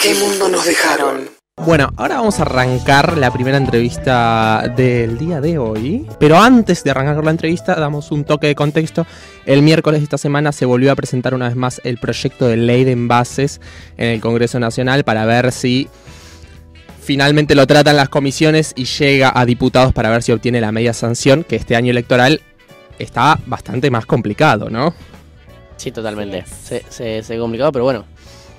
¿Qué mundo nos dejaron? Bueno, ahora vamos a arrancar la primera entrevista del día de hoy. Pero antes de arrancar con la entrevista, damos un toque de contexto. El miércoles de esta semana se volvió a presentar una vez más el proyecto de ley de envases en el Congreso Nacional para ver si finalmente lo tratan las comisiones y llega a diputados para ver si obtiene la media sanción, que este año electoral está bastante más complicado, ¿no? Sí, totalmente. Se, se, se complicado, pero bueno,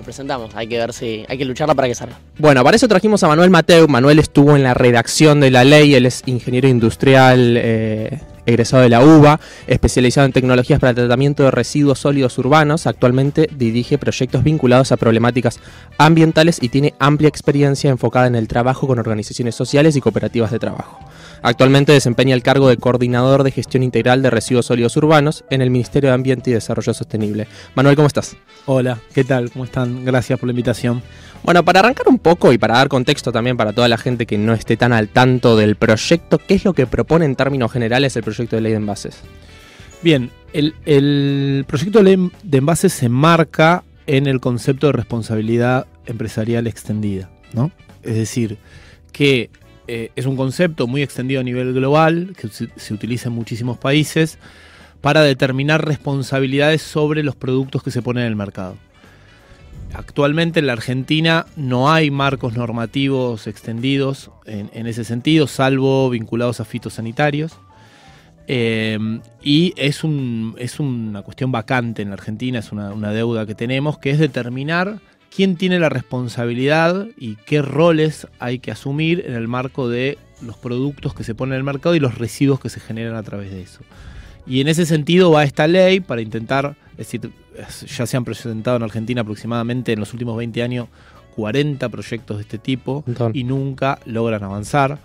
presentamos. Hay que ver si. Hay que lucharla para que salga. Bueno, para eso trajimos a Manuel Mateu. Manuel estuvo en la redacción de la ley, él es ingeniero industrial. Eh, egresado de la UBA, especializado en tecnologías para el tratamiento de residuos sólidos urbanos, actualmente dirige proyectos vinculados a problemáticas ambientales y tiene amplia experiencia enfocada en el trabajo con organizaciones sociales y cooperativas de trabajo. Actualmente desempeña el cargo de coordinador de gestión integral de residuos sólidos urbanos en el Ministerio de Ambiente y Desarrollo Sostenible. Manuel, ¿cómo estás? Hola, ¿qué tal? ¿Cómo están? Gracias por la invitación. Bueno, para arrancar un poco y para dar contexto también para toda la gente que no esté tan al tanto del proyecto, ¿qué es lo que propone en términos generales el proyecto de ley de envases? Bien, el, el proyecto de ley de envases se marca en el concepto de responsabilidad empresarial extendida, ¿no? Es decir, que eh, es un concepto muy extendido a nivel global, que se, utiliza en muchísimos países, para determinar responsabilidades sobre los productos que se ponen en el mercado. Actualmente en la Argentina no hay marcos normativos extendidos en, ese sentido, salvo vinculados a fitosanitarios. Eh, y es, un, es, una cuestión vacante en la Argentina, es una, deuda que tenemos, que es determinar quién tiene la responsabilidad y qué roles hay que asumir en el marco de los productos que se ponen en el mercado y los residuos que se generan a través de eso. Y en ese sentido va esta ley para intentar, es decir, ya se han presentado en Argentina aproximadamente en los últimos 20 años 40 proyectos de este tipo Entonces. y nunca logran avanzar.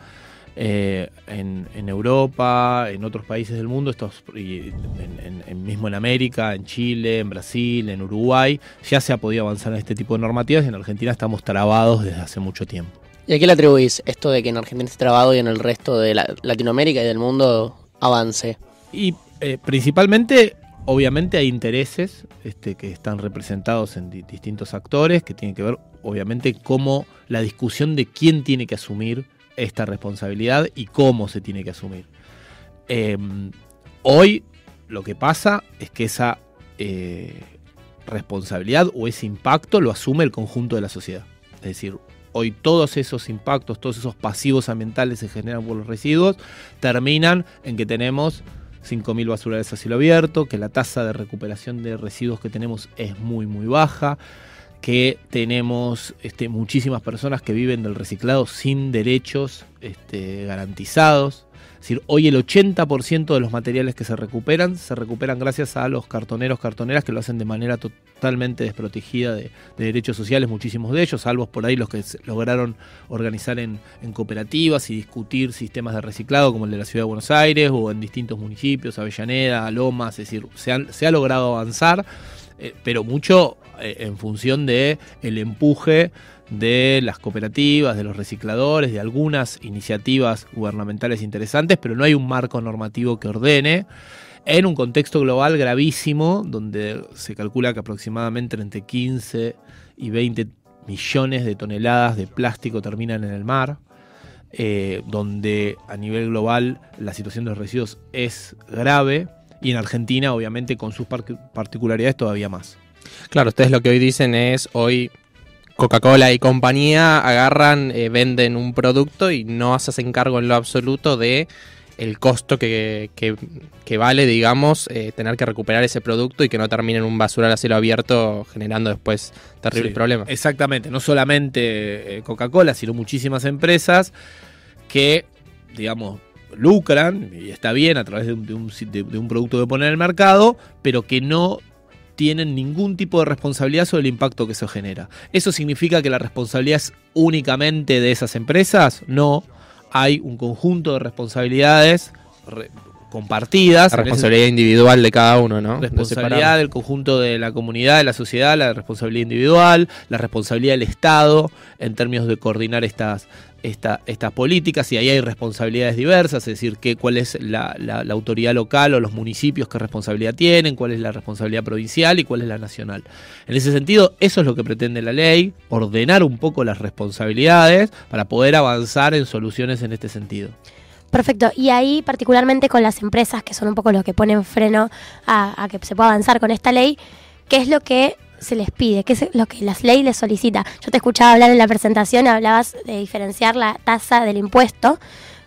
Eh, en, en, Europa, en otros países del mundo, estos, y en, en, mismo en América, en Chile, en Brasil, en Uruguay, ya se ha podido avanzar en este tipo de normativas y en Argentina estamos trabados desde hace mucho tiempo. ¿Y a qué le atribuís esto de que en Argentina esté trabado y en el resto de la, Latinoamérica y del mundo avance? Y eh, principalmente, obviamente, hay intereses este, que están representados en di distintos actores que tienen que ver, obviamente, cómo la discusión de quién tiene que asumir esta responsabilidad y cómo se tiene que asumir. Eh, hoy lo que pasa es que esa eh, responsabilidad o ese impacto lo asume el conjunto de la sociedad. Es decir, hoy todos esos impactos, todos esos pasivos ambientales que se generan por los residuos, terminan en que tenemos 5.000 basurales a cielo abierto, que la tasa de recuperación de residuos que tenemos es muy, muy baja, que tenemos este, muchísimas personas que viven del reciclado sin derechos este, garantizados. Es decir, hoy el 80% de los materiales que se recuperan se recuperan gracias a los cartoneros, cartoneras que lo hacen de manera totalmente desprotegida de, de derechos sociales, muchísimos de ellos, salvo por ahí los que lograron organizar en, cooperativas y discutir sistemas de reciclado como el de la Ciudad de Buenos Aires o en distintos municipios, Avellaneda, Lomas, es decir, se, han, ha logrado avanzar, eh, pero mucho en función de el empuje de las cooperativas, de los recicladores, de algunas iniciativas gubernamentales interesantes, pero no hay un marco normativo que ordene. En un contexto global gravísimo, donde se calcula que aproximadamente entre 15 y 20 millones de toneladas de plástico terminan en el mar, eh, donde a nivel global la situación de los residuos es grave y en Argentina obviamente con sus particularidades todavía más. Claro, ustedes lo que hoy dicen es hoy Coca-Cola y compañía agarran, eh, venden un producto y no se hacen cargo en lo absoluto de el costo que, que, que vale, digamos, eh, tener que recuperar ese producto y que no termine en un basural a cielo abierto generando después terribles sí, problemas. Exactamente, no solamente eh, Coca-Cola, sino muchísimas empresas que, digamos, lucran, y está bien, a través de un, de un, de un producto que ponen en el mercado, pero que no tienen ningún tipo de responsabilidad sobre el impacto que eso genera. ¿Eso significa que la responsabilidad es únicamente de esas empresas? No, hay un conjunto de responsabilidades re compartidas. La responsabilidad individual de cada uno, ¿no? Responsabilidad del conjunto de la comunidad, de la sociedad, la responsabilidad individual, la responsabilidad del Estado en términos de coordinar estas, estas políticas y ahí hay responsabilidades diversas, es decir, que, cuál es la, autoridad local o los municipios qué responsabilidad tienen, cuál es la responsabilidad provincial y cuál es la nacional. En ese sentido, eso es lo que pretende la ley, ordenar un poco las responsabilidades para poder avanzar en soluciones en este sentido. Perfecto. Y ahí, particularmente con las empresas, que son un poco los que ponen freno a, a que se pueda avanzar con esta ley, ¿qué es lo que se les pide, qué es lo que las leyes les solicita. Yo te escuchaba hablar en la presentación, hablabas de diferenciar la tasa del impuesto.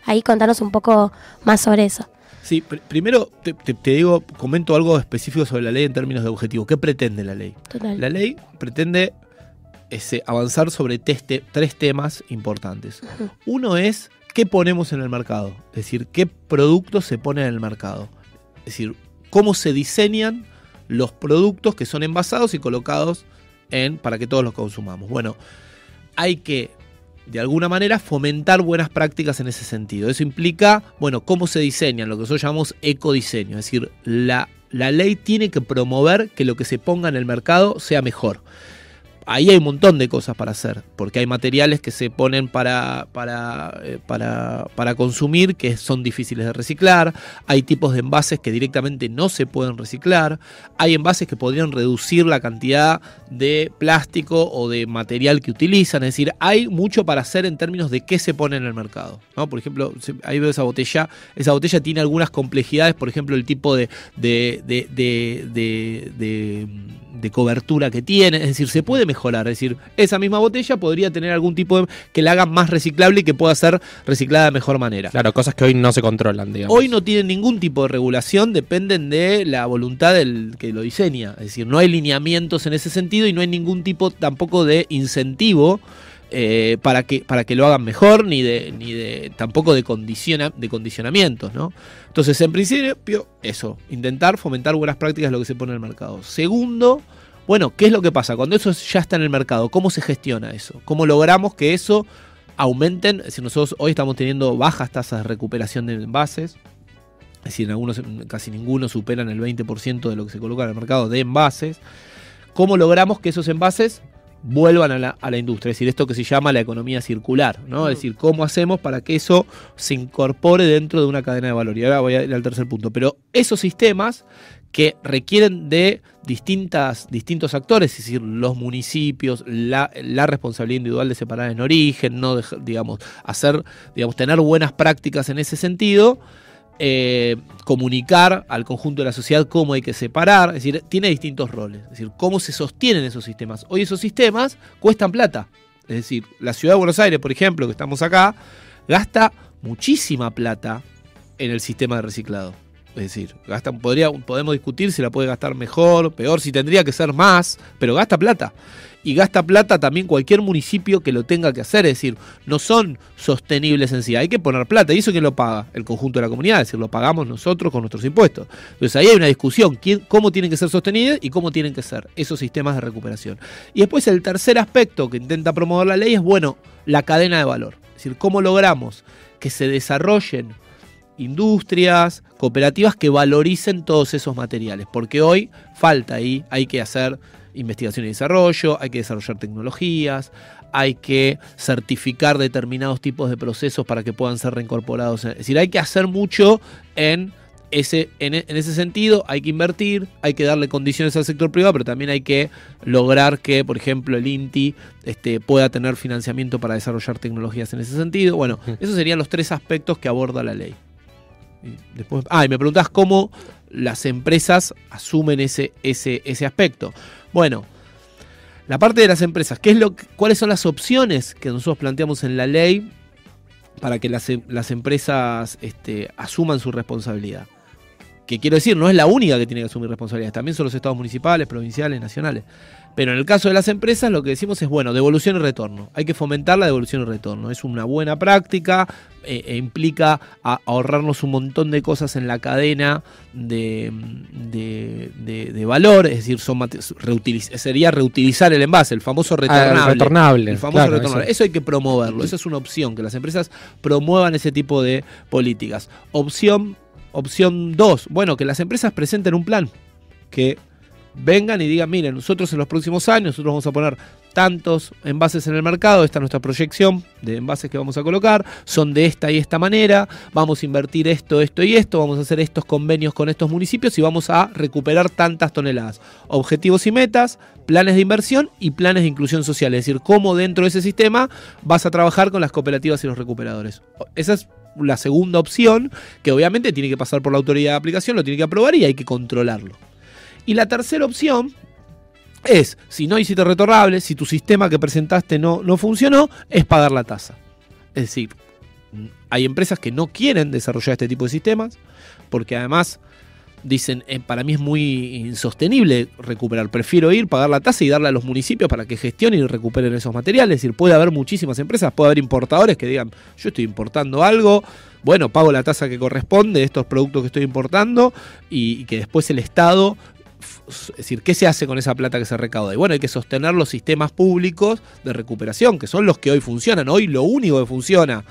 Ahí contanos un poco más sobre eso. Sí, primero te, digo, comento algo específico sobre la ley en términos de objetivo. ¿Qué pretende la ley? La ley pretende ese, avanzar sobre tres temas importantes. Uno es qué ponemos en el mercado, es decir, qué productos se ponen en el mercado. Es decir, cómo se diseñan los productos que son envasados y colocados en para que todos los consumamos. Bueno, hay que de alguna manera fomentar buenas prácticas en ese sentido. Eso implica, bueno, cómo se diseñan, lo que nosotros llamamos ecodiseño, es decir, la, la ley tiene que promover que lo que se ponga en el mercado sea mejor ahí hay un montón de cosas para hacer, porque hay materiales que se ponen para, eh, para, para, consumir que son difíciles de reciclar, hay tipos de envases que directamente no se pueden reciclar, hay envases que podrían reducir la cantidad de plástico o de material que utilizan, es decir, hay mucho para hacer en términos de qué se pone en el mercado. ¿no? Por ejemplo, ahí veo esa botella, esa botella tiene algunas complejidades, por ejemplo, el tipo de, de, de de cobertura que tiene, es decir, se puede mejorar, es decir, esa misma botella podría tener algún tipo de que la haga más reciclable y que pueda ser reciclada de mejor manera. Claro, cosas que hoy no se controlan, digamos. Hoy no tienen ningún tipo de regulación, dependen de la voluntad del que lo diseña, es decir, no hay lineamientos en ese sentido y no hay ningún tipo tampoco de incentivo eh, para, que, para que lo hagan mejor, ni de, ni de tampoco de, condiciona, de condicionamientos, ¿no? Entonces, en principio, eso, intentar fomentar buenas prácticas es lo que se pone en el mercado. Segundo, bueno, ¿qué es lo que pasa? Cuando eso ya está en el mercado, ¿cómo se gestiona eso? ¿Cómo logramos que eso aumenten? Si nosotros hoy estamos teniendo bajas tasas de recuperación de envases, es decir, en algunos, casi ninguno superan el 20% de lo que se coloca en el mercado de envases. ¿Cómo logramos que esos envases vuelvan a la, industria, es decir, esto que se llama la economía circular, ¿no? Es decir, cómo hacemos para que eso se incorpore dentro de una cadena de valor. Y ahora voy a ir al tercer punto. Pero esos sistemas que requieren de distintas, distintos actores, es decir, los municipios, la, la responsabilidad individual de separar en origen, no digamos, hacer, digamos, tener buenas prácticas en ese sentido, eh, comunicar al conjunto de la sociedad cómo hay que separar, es decir, tiene distintos roles, es decir, cómo se sostienen esos sistemas. Hoy esos sistemas cuestan plata, es decir, la ciudad de Buenos Aires, por ejemplo, que estamos acá, gasta muchísima plata en el sistema de reciclado. Es decir, podría, podemos discutir si la puede gastar mejor, peor, si tendría que ser más, pero gasta plata y gasta plata también cualquier municipio que lo tenga que hacer. Es decir, no son sostenibles en sí. Hay que poner plata. ¿Y eso quién lo paga? El conjunto de la comunidad. Es decir, lo pagamos nosotros con nuestros impuestos. Entonces ahí hay una discusión. ¿quién, ¿Cómo tienen que ser sostenidos y cómo tienen que ser esos sistemas de recuperación? Y después el tercer aspecto que intenta promover la ley es, bueno, la cadena de valor. Es decir, cómo logramos que se desarrollen industrias, cooperativas que valoricen todos esos materiales, porque hoy falta ahí, hay que hacer investigación y desarrollo, hay que desarrollar tecnologías, hay que certificar determinados tipos de procesos para que puedan ser reincorporados. Es decir, hay que hacer mucho en ese, en, ese sentido, hay que invertir, hay que darle condiciones al sector privado, pero también hay que lograr que, por ejemplo, el INTI este, pueda tener financiamiento para desarrollar tecnologías en ese sentido. Bueno, esos serían los tres aspectos que aborda la ley. Después, ah, y me preguntas cómo las empresas asumen ese, ese, ese aspecto. Bueno, la parte de las empresas, ¿qué es lo, ¿cuáles son las opciones que nosotros planteamos en la ley para que las, las empresas este, asuman su responsabilidad? Que quiero decir, no es la única que tiene que asumir responsabilidades, también son los estados municipales, provinciales, nacionales. Pero en el caso de las empresas lo que decimos es, bueno, devolución y retorno. Hay que fomentar la devolución y retorno. Es una buena práctica, eh, e implica ahorrarnos un montón de cosas en la cadena de, de, valor, es decir, son sería reutilizar el envase, el famoso ah, retornable. el famoso retornable. Eso hay que promoverlo, eso es una opción, que las empresas promuevan ese tipo de políticas. Opción Opción 2, bueno, que las empresas presenten un plan. Que vengan y digan, miren, nosotros en los próximos años, nosotros vamos a poner tantos envases en el mercado, esta es nuestra proyección de envases que vamos a colocar, son de esta y esta manera, vamos a invertir esto, esto y esto, vamos a hacer estos convenios con estos municipios y vamos a recuperar tantas toneladas. Objetivos y metas, planes de inversión y planes de inclusión social, es decir, cómo dentro de ese sistema vas a trabajar con las cooperativas y los recuperadores. Esa es la segunda opción, que obviamente tiene que pasar por la autoridad de aplicación, lo tiene que aprobar y hay que controlarlo. Y la tercera opción es, si no hiciste retornable, si tu sistema que presentaste no, no funcionó, es pagar la tasa. Es decir, hay empresas que no quieren desarrollar este tipo de sistemas, porque además dicen, eh, para mí es muy insostenible recuperar, prefiero ir, pagar la tasa y darle a los municipios para que gestionen y recuperen esos materiales. Es decir, puede haber muchísimas empresas, puede haber importadores que digan, yo estoy importando algo, bueno, pago la tasa que corresponde de estos productos que estoy importando y, y que después el Estado es decir, ¿qué se hace con esa plata que se recauda? Y bueno, hay que sostener los sistemas públicos de recuperación, que son los que hoy funcionan. Hoy lo único que funciona,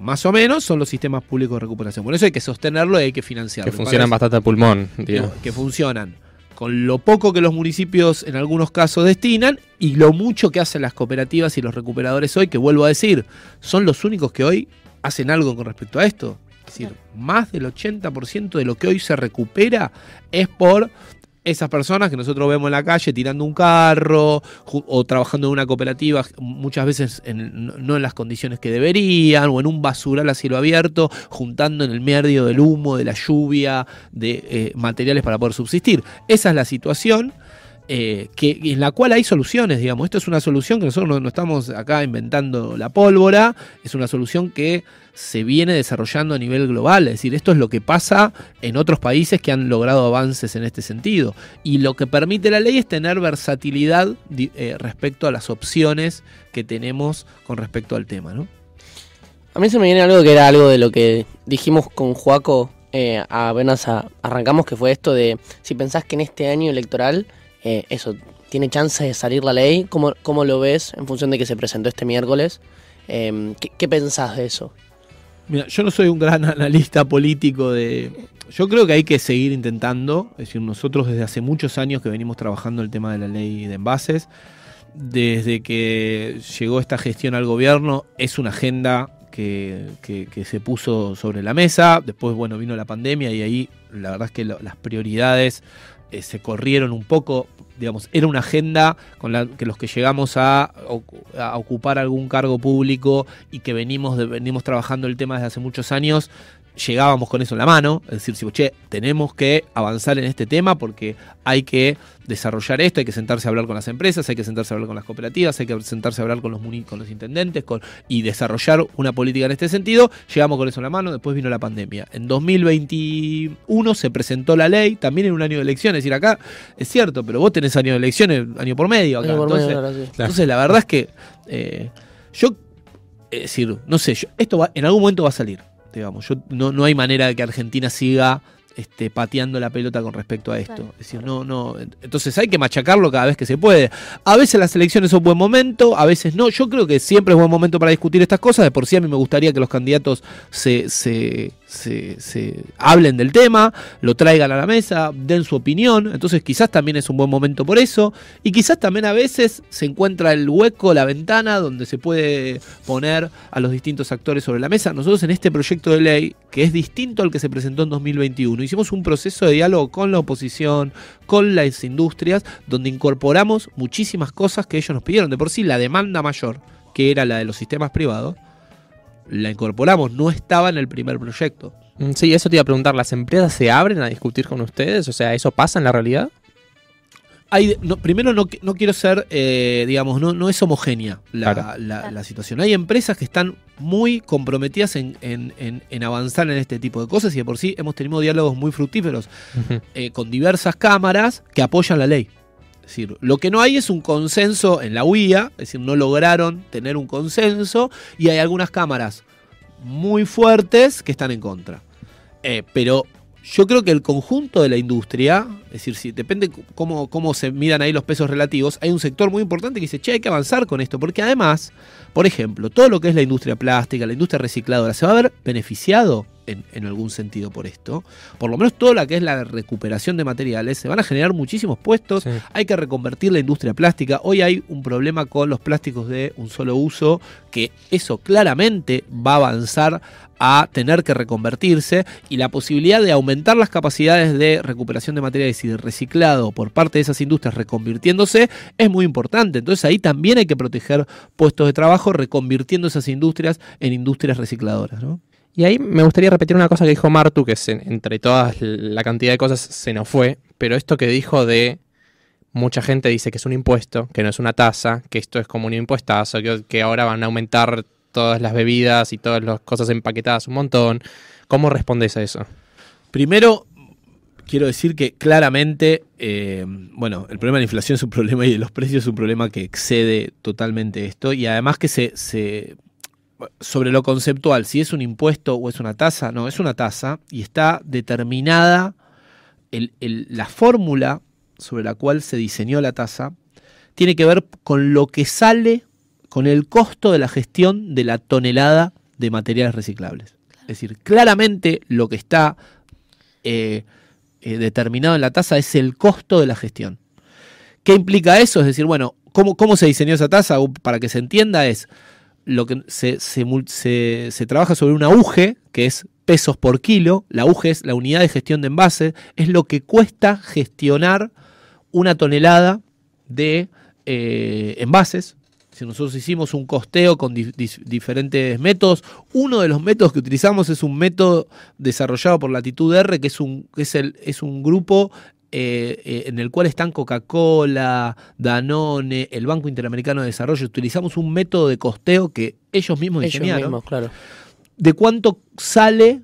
más o menos, son los sistemas públicos de recuperación. Por eso hay que sostenerlo y hay que financiarlo. Que funcionan bastante a pulmón. Que, que funcionan con lo poco que los municipios en algunos casos destinan y lo mucho que hacen las cooperativas y los recuperadores hoy, que vuelvo a decir, son los únicos que hoy hacen algo con respecto a esto. Es decir, más del 80% de lo que hoy se recupera es por esas personas que nosotros vemos en la calle tirando un carro o trabajando en una cooperativa, muchas veces en, no en las condiciones que deberían, o en un basural a cielo abierto, juntando en el medio del humo, de la lluvia, de eh, materiales para poder subsistir. Esa es la situación. Eh, que, en la cual hay soluciones, digamos. Esto es una solución que nosotros no, estamos acá inventando la pólvora, es una solución que se viene desarrollando a nivel global. Es decir, esto es lo que pasa en otros países que han logrado avances en este sentido. Y lo que permite la ley es tener versatilidad eh, respecto a las opciones que tenemos con respecto al tema, ¿no? A mí se me viene algo que era algo de lo que dijimos con Juaco eh, apenas arrancamos, que fue esto de si pensás que en este año electoral eh, eso, ¿tiene chance de salir la ley? ¿Cómo, ¿Cómo, lo ves en función de que se presentó este miércoles? Eh, ¿qué, ¿qué, pensás de eso? Mira, yo no soy un gran analista político de... Yo creo que hay que seguir intentando, es decir, nosotros desde hace muchos años que venimos trabajando el tema de la ley de envases, desde que llegó esta gestión al gobierno, es una agenda que, que, se puso sobre la mesa. Después, bueno, vino la pandemia y ahí la verdad es que las prioridades eh, se corrieron un poco. Digamos, era una agenda con la que los que llegamos a, a ocupar algún cargo público y que venimos, de, venimos trabajando el tema desde hace muchos años, llegábamos con eso en la mano, es decir, si, che, tenemos que avanzar en este tema porque hay que desarrollar esto, hay que sentarse a hablar con las empresas, hay que sentarse a hablar con las cooperativas, hay que sentarse a hablar con los, con los intendentes con, y desarrollar una política en este sentido, llegamos con eso en la mano, después vino la pandemia. En 2021 se presentó la ley, también en un año de elecciones, es decir, acá es cierto, pero vos tenés año de elecciones, año por medio acá. Por entonces, medio, claro, sí. entonces, la verdad es que eh, yo, es decir, no sé, yo, esto va, en algún momento va a salir digamos. Yo, no, no hay manera de que Argentina siga este, pateando la pelota con respecto a esto. Claro. Es decir, no, no. Entonces hay que machacarlo cada vez que se puede. A veces las elecciones son buen momento, a veces no. Yo creo que siempre es buen momento para discutir estas cosas. De por sí a mí me gustaría que los candidatos se, se, se, hablen del tema, lo traigan a la mesa, den su opinión. Entonces quizás también es un buen momento por eso. Y quizás también a veces se encuentra el hueco, la ventana donde se puede poner a los distintos actores sobre la mesa. Nosotros en este proyecto de ley, que es distinto al que se presentó en 2021, hicimos un proceso de diálogo con la oposición, con las industrias, donde incorporamos muchísimas cosas que ellos nos pidieron. De por sí, la demanda mayor, que era la de los sistemas privados, la incorporamos, no estaba en el primer proyecto. Sí, eso te iba a preguntar, ¿las empresas se abren a discutir con ustedes? O sea, ¿eso pasa en la realidad? Hay, no, primero no, no, quiero ser, eh, digamos, no, no, es homogénea la, claro. la, la, situación. Hay empresas que están muy comprometidas en, en, en, en, avanzar en este tipo de cosas y de por sí hemos tenido diálogos muy fructíferos uh -huh. eh, con diversas cámaras que apoyan la ley. Es decir, lo que no hay es un consenso en la UIA, es decir, no lograron tener un consenso y hay algunas cámaras muy fuertes que están en contra. Eh, pero yo creo que el conjunto de la industria, es decir, si depende cómo, cómo se midan ahí los pesos relativos, hay un sector muy importante que dice, che, hay que avanzar con esto, porque además, por ejemplo, todo lo que es la industria plástica, la industria recicladora, se va a ver beneficiado en, en algún sentido por esto. Por lo menos toda la que es la recuperación de materiales, se van a generar muchísimos puestos, Sí. hay que reconvertir la industria plástica. Hoy hay un problema con los plásticos de un solo uso, que eso claramente va a avanzar a tener que reconvertirse y la posibilidad de aumentar las capacidades de recuperación de materiales y de reciclado por parte de esas industrias reconvirtiéndose es muy importante. Entonces ahí también hay que proteger puestos de trabajo reconvirtiendo esas industrias en industrias recicladoras. ¿no? Y ahí me gustaría repetir una cosa que dijo Martu, que se- entre todas la cantidad de cosas se nos fue, pero esto que dijo de mucha gente dice que es un impuesto, que no es una tasa, que esto es como un impuestazo, que, que ahora van a aumentar todas las bebidas y todas las cosas empaquetadas un montón. ¿Cómo respondes a eso? Primero, quiero decir que claramente, eh, bueno, el problema de la inflación es un problema y de los precios es un problema que excede totalmente esto y además que se, se sobre lo conceptual, si es un impuesto o es una tasa, no, es una tasa y está determinada el- el- la fórmula sobre la cual se diseñó la tasa, tiene que ver con lo que sale, con el costo de la gestión de la tonelada de materiales reciclables. Es decir, claramente lo que está eh, eh, determinado en la tasa es el costo de la gestión. ¿Qué implica eso? Es decir, bueno, ¿cómo, cómo se diseñó esa tasa? Para que se entienda es lo que se, se se- trabaja sobre un auge, que es pesos por kilo. La auge es la unidad de gestión de envase, es lo que cuesta gestionar una tonelada de eh, envases. Si nosotros hicimos un costeo con diferentes métodos, uno de los métodos que utilizamos es un método desarrollado por Latitud R, que es un, es el, es un grupo eh, eh, en el cual están Coca-Cola, Danone, el Banco Interamericano de Desarrollo. Utilizamos un método de costeo que ellos mismos Ellos diseñaron mismos, claro. de cuánto sale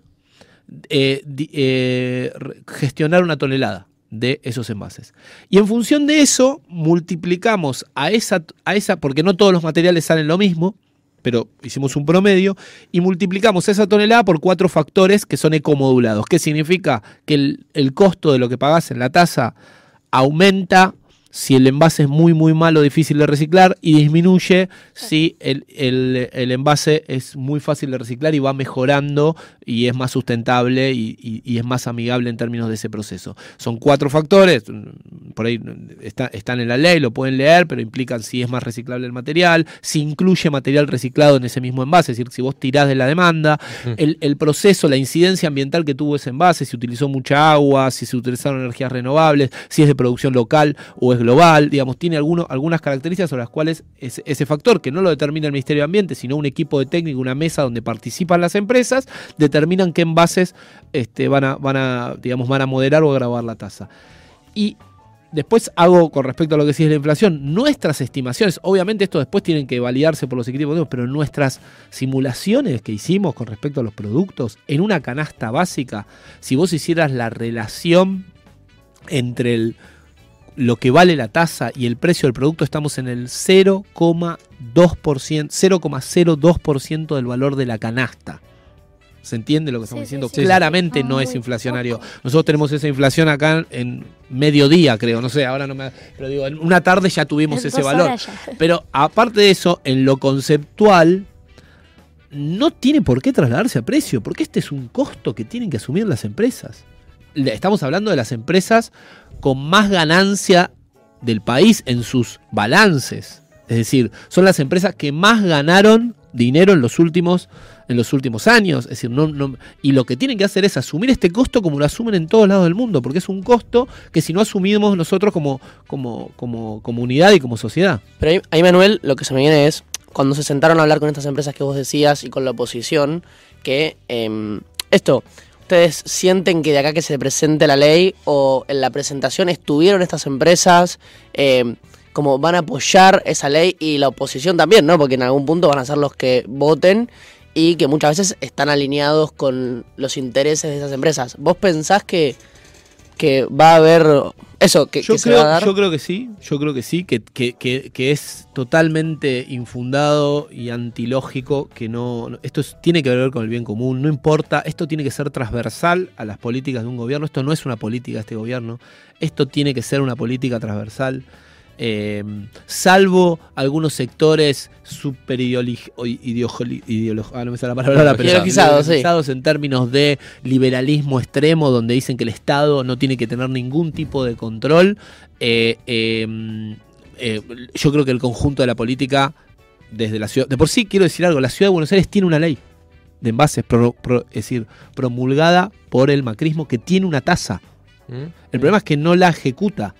eh, eh, gestionar una tonelada de esos envases. Y en función de eso, multiplicamos a esa, a esa, porque no todos los materiales salen lo mismo, pero hicimos un promedio, y multiplicamos esa tonelada por cuatro factores que son ecomodulados. ¿Qué significa? Que el, el costo de lo que pagás en la tasa aumenta si el envase es muy muy malo, difícil de reciclar, y disminuye si el, el- el envase es muy fácil de reciclar y va mejorando y es más sustentable y, y- y es más amigable en términos de ese proceso. Son cuatro factores, por ahí está- están en la ley, lo pueden leer, pero implican si es más reciclable el material, si incluye material reciclado en ese mismo envase, es decir, si vos tirás de la demanda, el, el proceso, la incidencia ambiental que tuvo ese envase, si utilizó mucha agua, si se utilizaron energías renovables, si es de producción local o es global, digamos, tiene alguno- algunas características sobre las cuales ese, factor, que no lo determina el Ministerio de Ambiente, sino un equipo de técnico, una mesa donde participan las empresas, determinan qué envases este, van, a, van, a, digamos, van a moderar o agravar la tasa. Y después hago con respecto a lo que sí es la inflación, nuestras estimaciones, obviamente esto después tienen que validarse por los equipos, pero nuestras simulaciones que hicimos con respecto a los productos, en una canasta básica, si vos hicieras la relación entre el, lo que vale la tasa y el precio del producto, estamos en el 0,2%, 0,02% del valor de la canasta. ¿Se entiende lo que estamos Sí, diciendo? sí. Claramente no es inflacionario. Nosotros tenemos esa inflación acá en mediodía, creo. No sé, ahora no me. Pero digo, en una tarde ya tuvimos En ese valor. Pero aparte de eso, en lo conceptual, no tiene por qué trasladarse a precio, porque este es un costo que tienen que asumir las empresas. Estamos hablando de las empresas con más ganancia del país en sus balances. Es decir, son las empresas que más ganaron dinero en los últimos, en los últimos años. Es decir, no, no- y lo que tienen que hacer es asumir este costo como lo asumen en todos lados del mundo, porque es un costo que si no asumimos nosotros como, como, como comunidad y como sociedad. Pero ahí, Manuel, lo que se me viene es, cuando se sentaron a hablar con estas empresas que vos decías y con la oposición, que em, esto, ¿ustedes sienten que de acá que se presente la ley o en la presentación estuvieron estas empresas, em, como van a apoyar esa ley y la oposición también, ¿no? Porque en algún punto van a ser los que voten y que muchas veces están alineados con los intereses de esas empresas. ¿Vos pensás que, que va a haber eso, que, yo, que se creo, va a dar? yo creo que sí, yo creo que sí, que, que- que- que es totalmente infundado y antilógico, que no, no- esto es- tiene que ver con el bien común, no importa, esto tiene que ser transversal a las políticas de un gobierno, esto no es una política de este gobierno, esto tiene que ser una política transversal. Eh, salvo algunos sectores super ideologizados ah, no me sale la palabra, pero ideologizados, ideologizados en términos de liberalismo extremo, donde dicen que el Estado no tiene que tener ningún tipo de control. Eh, eh, eh, yo creo que el conjunto de la política, desde la ciudad, de por sí quiero decir algo, la ciudad de Buenos Aires tiene una ley de envases, es decir, promulgada por el macrismo que tiene una tasa. ¿Mm? El problema es que no la ejecuta,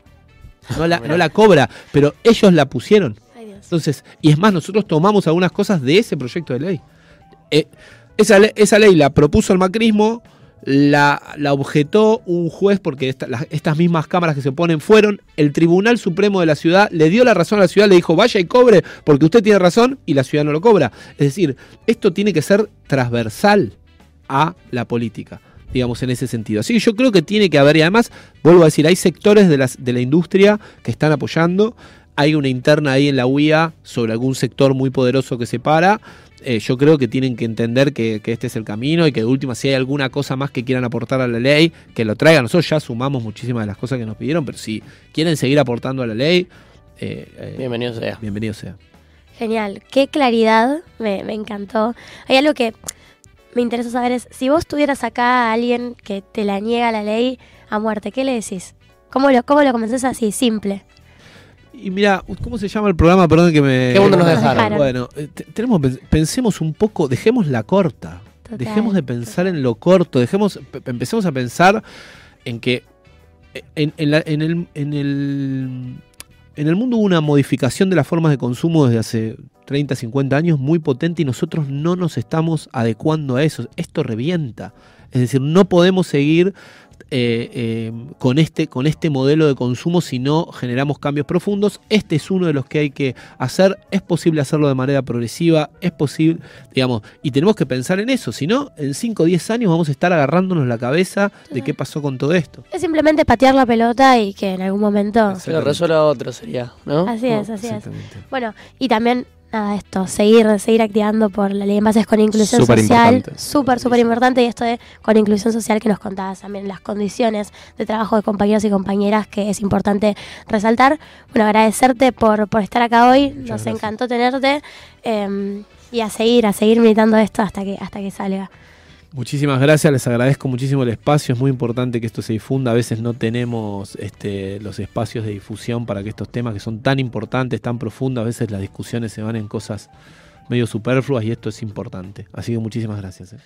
no la, no la cobra, pero ellos la pusieron. Entonces, y es más, nosotros tomamos algunas cosas de ese proyecto de ley. Eh, esa, esa ley la propuso el macrismo, la, objetó un juez porque estas mismas cámaras que se ponen fueron, el Tribunal Supremo de la ciudad le dio la razón a la ciudad, le dijo vaya y cobre porque usted tiene razón y la ciudad no lo cobra. Es decir, esto tiene que ser transversal a la política digamos, en ese sentido. Así que yo creo que tiene que haber, y además, vuelvo a decir, hay sectores de, las, de la industria que están apoyando, hay una interna ahí en la UIA sobre algún sector muy poderoso que se para, eh, yo creo que tienen que entender que, este es el camino y que de última, si hay alguna cosa más que quieran aportar a la ley, que lo traigan. Nosotros ya sumamos muchísimas de las cosas que nos pidieron, pero si quieren seguir aportando a la ley, eh, eh, bienvenido sea. Bienvenido sea. Genial, qué claridad, me, encantó. Hay algo que me interesa saber es, si vos tuvieras acá a alguien que te la niega la ley a muerte, ¿qué le decís? ¿Cómo lo, cómo lo convences así, simple? Y mira, ¿cómo se llama el programa? Perdón que me. ¿Qué mundo nos dejaron? Bueno, eh, tenemos, pensemos un poco, dejemos la corta. dejemos de pensar en lo corto, dejemos, empecemos a pensar en que eh, en, el, en, el, en el mundo hubo una modificación de las formas de consumo desde hace 30, 50 años muy potente y nosotros no nos estamos adecuando a eso. Esto revienta. Es decir, no podemos seguir eh, eh, con, este, con este modelo de consumo si no generamos cambios profundos. Este es uno de los que hay que hacer. Es posible hacerlo de manera progresiva, es posible, digamos, y tenemos que pensar en eso. Si no, en 5 o 10 años vamos a estar agarrándonos la cabeza de qué pasó con todo esto. Es simplemente patear la pelota y que en algún momento... Se lo resuelva otro sería, ¿no? Así es, así es. Bueno, y también nada, esto, seguir, seguir activando por la ley de envases con inclusión social. Súper, súper importante. Y esto de con inclusión social que nos contabas también, las condiciones de trabajo de compañeros y compañeras que es importante resaltar. Bueno, agradecerte por, por estar acá hoy. nos encantó tenerte. Em, y a seguir, a seguir militando esto hasta que, hasta que salga. Muchísimas gracias, les agradezco muchísimo el espacio, es muy importante que esto se difunda, a veces no tenemos este, los espacios de difusión para que estos temas que son tan importantes, tan profundos, a veces las discusiones se van en cosas medio superfluas y esto es importante. Así que muchísimas gracias. Eh.